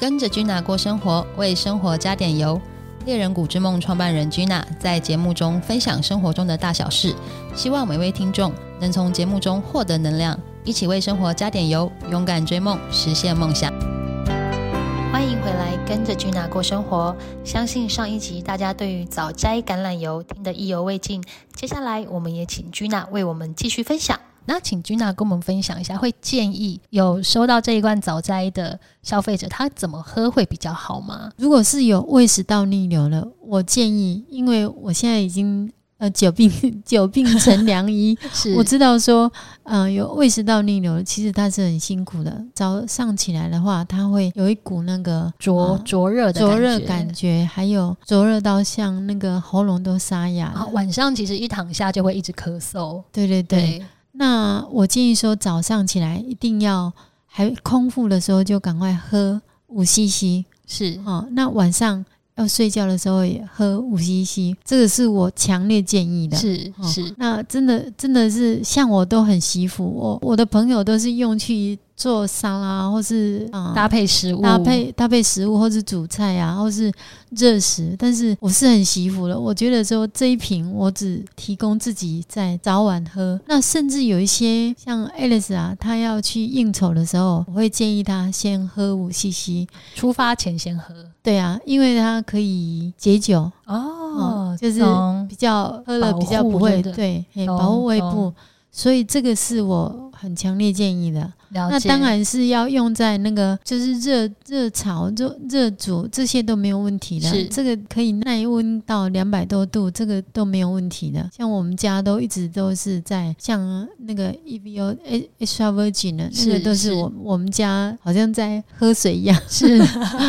跟着 Gina 过生活，为生活加点油。猎人谷之梦创办人 Gina 在节目中分享生活中的大小事，希望每位听众能从节目中获得能量，一起为生活加点油，勇敢追梦，实现梦想。欢迎回来，跟着 Gina 过生活。相信上一集大家对于早摘橄榄油听得意犹未尽，接下来我们也请 Gina 为我们继续分享。那请君娜跟我们分享一下，会建议有收到这一罐早摘的消费者，他怎么喝会比较好吗？如果是有胃食道逆流了，我建议，因为我现在已经呃久病久病成良医，是我知道说，呃，有胃食道逆流，其实它是很辛苦的。早上起来的话，它会有一股那个灼呃灼热的灼热感感觉，还有灼热到像那个喉咙都沙哑啊，晚上其实一躺下就会一直咳嗽。对对对，对，那我建议说，早上起来一定要还空腹的时候就赶快喝五 CC 是哦。那晚上要睡觉的时候也喝五 CC，这个是我强烈建议的。哦是是，那真的真的是像我都很惜福，我我的朋友都是用去做沙拉，或是啊、搭配食物。搭配搭配食物，或是煮菜啊，或是热食。但是我是很惜福的，我觉得说这一瓶我只提供自己在早晚喝。那甚至有一些像 Alice 啊，她要去应酬的时候，我会建议她先喝五 CC。出发前先喝。对啊，因为它可以解酒，哦，就是比较喝了比较不会对，保护胃懂。部，所以这个是我很强烈建议的。那当然是要用在那个就是热热炒、热热煮这些都没有问题的。是这个可以耐温到两百多度，这个都没有问题的。像我们家都一直都是在像那个 EVO extra virgin 的，那是个都是是我我们家好像在喝水一样。是，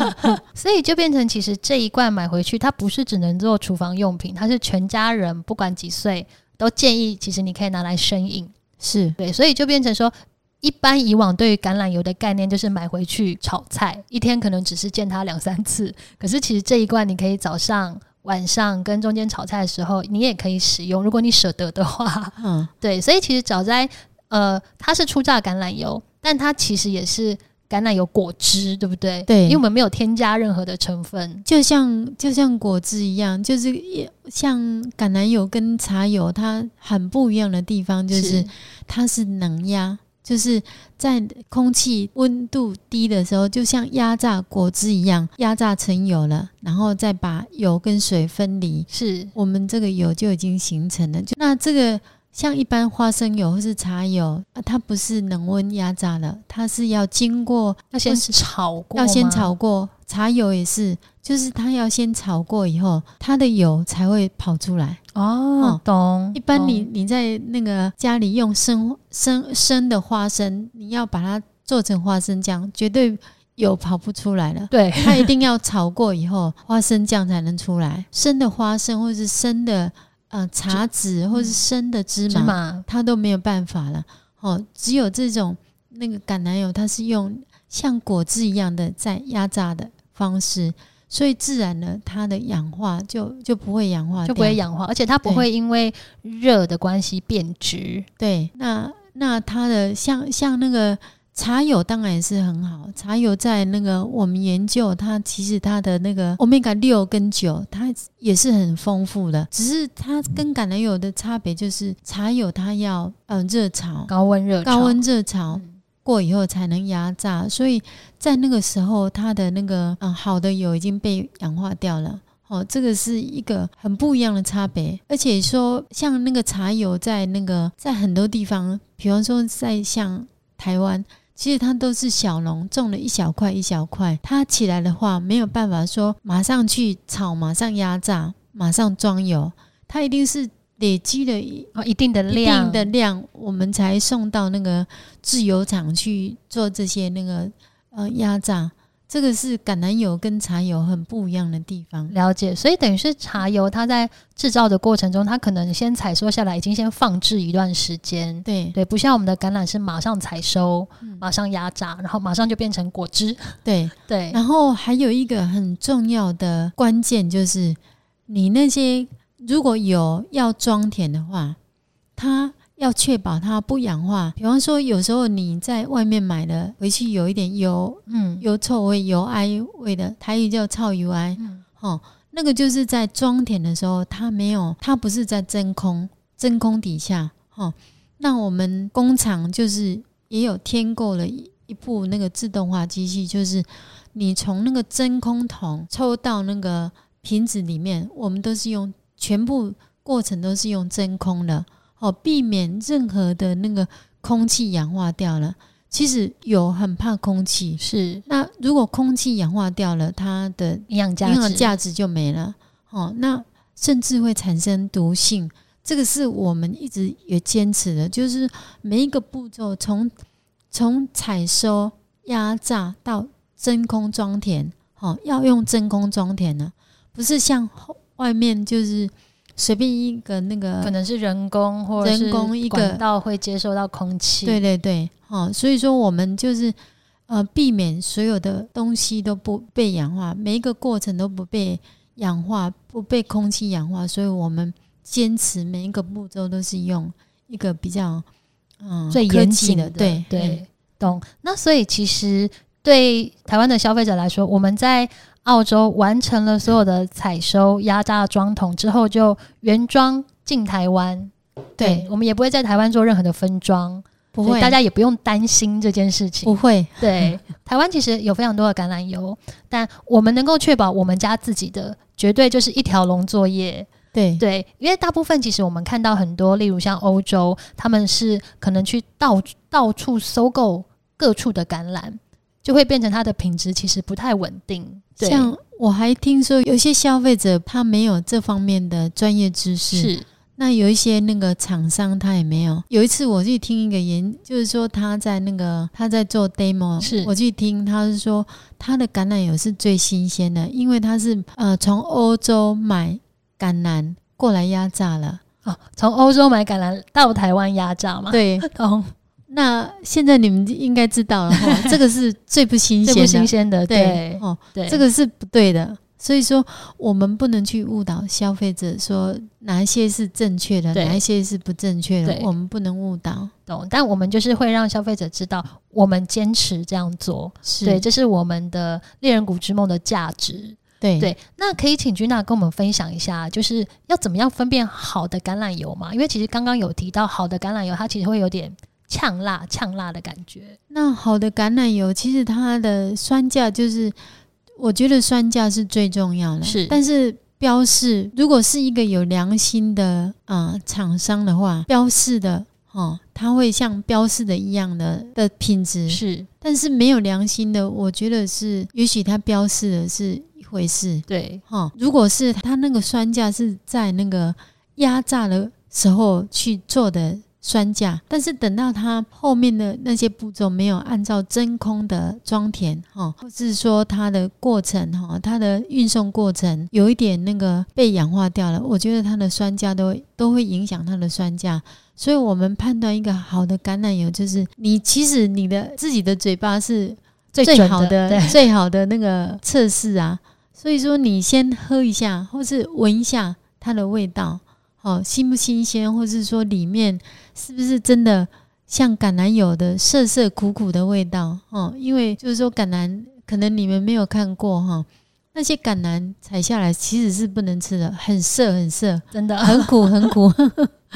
所以就变成其实这一罐买回去，它不是只能做厨房用品，它是全家人不管几岁都建议，其实你可以拿来生饮。是对，所以就变成说，一般以往对于橄榄油的概念就是买回去炒菜，一天可能只是见它两三次。可是其实这一罐你可以早上、晚上跟中间炒菜的时候，你也可以使用，如果你舍得的话。嗯，对，所以其实早摘呃，它是初榨橄榄油，但它其实也是橄榄油果汁，对不对？对因为我们没有添加任何的成分。就像就像果汁一样，就是也像橄榄油跟茶油，它很不一样的地方就是它是冷压，就是在空气温度低的时候，就像压榨果汁一样，压榨成油了，然后再把油跟水分离，是我们这个油就已经形成了。就那这个像一般花生油或是茶油啊，它不是冷温压榨的，它是要经过要先炒过，要先炒。过，茶油也是，就是它要先炒过以后，它的油才会跑出来。哦哦，懂。一般你你在那个家里用生生生的花生，你要把它做成花生酱，绝对油跑不出来了。对它一定要炒过以后，花生酱才能出来。生的花生或是生的呃茶籽或是生的芝麻，芝麻它都没有办法了。哦，只有这种那个橄榄油，它是用像果汁一样的在压榨的方式，所以自然呢它的氧化就就不会氧化，就不会。氧化，而且它不会因为热的关系变质。对，那那它的像像那个茶油当然也是很好，茶油在那个我们研究它，其实它的那个 omega 六跟九，它也是很丰富的，只是它跟橄榄油的差别就是茶油它要呃热炒，高温热炒高温热炒。嗯过以后才能压榨，所以在那个时候，它的那个嗯好的油已经被氧化掉了。哦，这个是一个很不一样的差别。而且说，像那个茶油，在那个在很多地方，比方说在像台湾，其实它都是小农种了一小块一小块，它起来的话，没有办法说马上去炒，马上压榨，马上装油，它一定是累积了一哦，一定的一量定的量，我们才送到那个制油厂去做这些那个呃压榨。这个是橄榄油跟茶油很不一样的地方。了解，所以等于是茶油，它在制造的过程中，它可能先采收下来，已经先放置一段时间。对对，不像我们的橄榄是马上采收，嗯马上压榨，然后马上就变成果汁。对，对，然后还有一个很重要的关键就是，你那些如果有要装填的话，它要确保它不氧化。比方说，有时候你在外面买的回去有一点油，嗯。油臭味、油埃味的，台语叫臭油埃，嗯。哦，那个就是在装填的时候，它没有，它不是在真空，真空底下，哦，那我们工厂就是也有添购了一一部那个自动化机器，就是你从那个真空桶抽到那个瓶子里面，我们都是用全部过程都是用真空的，哦，避免任何的那个空气氧化掉了。其实有很怕空气，是那如果空气氧化掉了，它的营养价营养值，价值就没了。哦，那甚至会产生毒性。这个是我们一直也坚持的，就是每一个步骤从从采收、压榨到真空装填，哦，要用真空装填呢，不是像后外面就是随便一个那个可能是人工或者人是工一个管道会接收到空气，对对对，哦，所以说我们就是呃避免所有的东西都不被氧化，每一个过程都不被氧化，不被空气氧化，所以我们坚持每一个步骤都是用一个比较嗯最严谨的，对对，懂。那所以其实对台湾的消费者来说，我们在澳洲完成了所有的采收、压榨、装桶之后，就原装进台湾。对我们也不会在台湾做任何的分装，不会大家也不用担心这件事情。不会对，台湾其实有非常多的橄榄油，但我们能够确保我们家自己的，绝对就是一条龙作业。对对，因为大部分其实我们看到很多，例如像欧洲，他们是可能去到到处收购各处的橄榄，就会变成它的品质其实不太稳定。对像我还听说有些消费者他没有这方面的专业知识，是那有一些那个厂商他也没有。有一次我去听一个研，就是说他在那个他在做 demo，是我去听，他是说他的橄榄油是最新鲜的，因为他是呃从欧洲买橄榄过来压榨了。哦，从欧洲买橄榄到台湾压榨嘛？，对，哦，那现在你们应该知道了哈，这个是最不新鲜最，不新鲜的，对哦，对，这个是不对的。所以说，我们不能去误导消费者，说哪一些是正确的，哪一些是不正确的对，我们不能误导。懂。但我们就是会让消费者知道，我们坚持这样做，是对，这是我们的猎人谷之梦的价值。对对，那可以请君娜跟我们分享一下，就是要怎么样分辨好的橄榄油嘛？因为其实刚刚有提到，好的橄榄油它其实会有点呛辣、呛辣的感觉。那好的橄榄油，其实它的酸价就是，我觉得酸价是最重要的。是但是标示如果是一个有良心的啊、呃厂商的话，标示的哦，它会像标示的一样的的品质。是但是没有良心的，我觉得是，也许它标示的是一回事。对，哦，如果是它那个酸价是在那个压榨的时候去做的酸价，但是等到它后面的那些步骤没有按照真空的装填，哈、哦，或是说它的过程，哈、它的运送过程有一点那个被氧化掉了，我觉得它的酸价都都会影响它的酸价。所以我们判断一个好的橄榄油，就是你其实你的自己的嘴巴是最好的、最好的那个测试啊。所以说，你先喝一下，或是闻一下它的味道，哦，新不新鲜，或是说里面是不是真的像橄榄油的涩涩苦苦的味道哦？因为就是说橄榄，可能你们没有看过哈、那些橄榄采下来其实是不能吃的，很涩很涩，真的很苦很苦。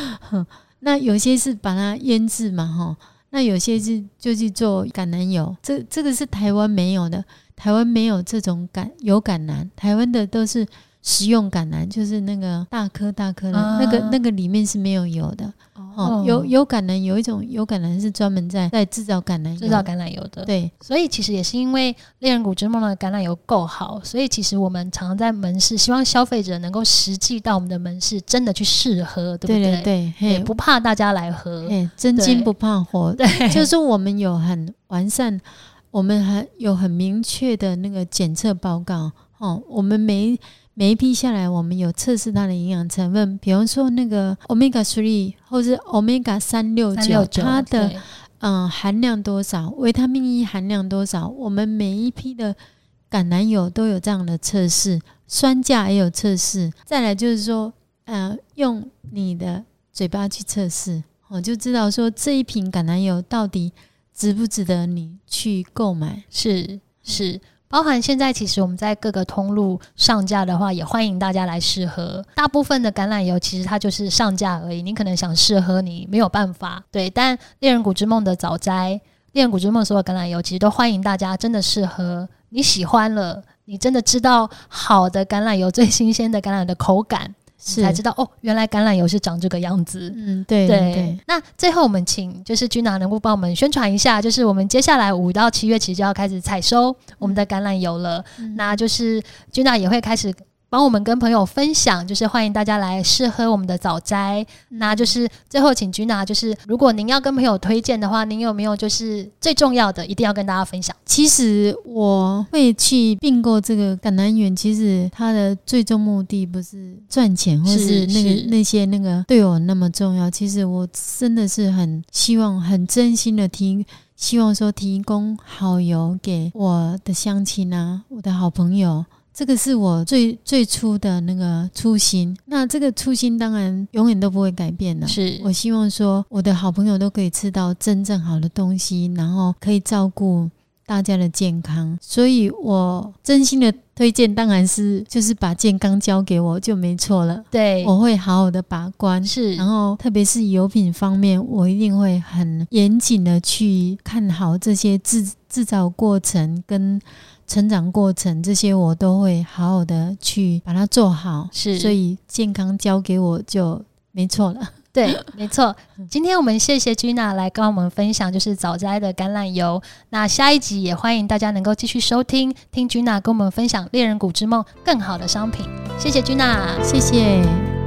那有些是把它腌制嘛，哈，那有些是就去做橄榄油，这这个是台湾没有的，台湾没有这种橄有橄榄，台湾的都是食用橄榄，就是那个大颗大颗的、啊那个那个里面是没有油的，哦，有有橄榄有一种有橄榄是专门在在制造橄榄油，制造橄榄油的。对所以其实也是因为猎人谷之梦的橄榄油够好，所以其实我们常常在门市，希望消费者能够实际到我们的门市，真的去试喝，对不对对？对，嘿，不怕大家来喝。嘿，真金不怕火，对，就是我们有很完善，我们还有很明确的那个检测报告哦。我们每一每一批下来，我们有测试它的营养成分，比方说那个 omega three 或是 omega 三六九，它的嗯含量多少，维他命 E 含量多少，我们每一批的橄榄油都有这样的测试，酸价也有测试。再来就是说，呃，用你的嘴巴去测试。我就知道说这一瓶橄榄油到底值不值得你去购买。是是，包含现在其实我们在各个通路上架的话，也欢迎大家来试喝。大部分的橄榄油其实它就是上架而已，你可能想试喝，你没有办法。对，但猎人谷之梦的早摘、猎人谷之梦所有橄榄油，其实都欢迎大家真的试喝，你喜欢了，你真的知道好的橄榄油最新鲜的橄榄的口感。是才知道哦，原来橄榄油是长这个样子。嗯，对对对，那最后我们请就是君娜能够帮我们宣传一下，就是我们接下来五到七月其实就要开始采收我们的橄榄油了，嗯那就是君娜也会开始。帮我们跟朋友分享，就是欢迎大家来试喝我们的早摘。嗯那就是最后请君娜，就是如果您要跟朋友推荐的话，您有没有就是最重要的，一定要跟大家分享？其实我会去并购这个橄榄园，其实它的最终目的不是赚钱，或是是那个是那些那个对我那么重要。其实我真的是很希望、很真心的提，希望说提供好油给我的乡亲啊，我的好朋友。这个是我最最初的那个初心。那这个初心当然永远都不会改变的。是我希望说，我的好朋友都可以吃到真正好的东西，然后可以照顾大家的健康。所以我真心的推荐，当然是就是把健康交给我就没错了。对，我会好好的把关，是然后特别是油品方面，我一定会很严谨的去看好这些制制造过程跟成长过程，这些我都会好好的去把它做好。是所以健康交给我就没错了。对，没错。今天我们谢谢 Gina 来跟我们分享，就是早摘的橄榄油。那下一集也欢迎大家能够继续收听，听 Gina 跟我们分享猎人谷之梦更好的商品。谢谢 Gina。谢谢。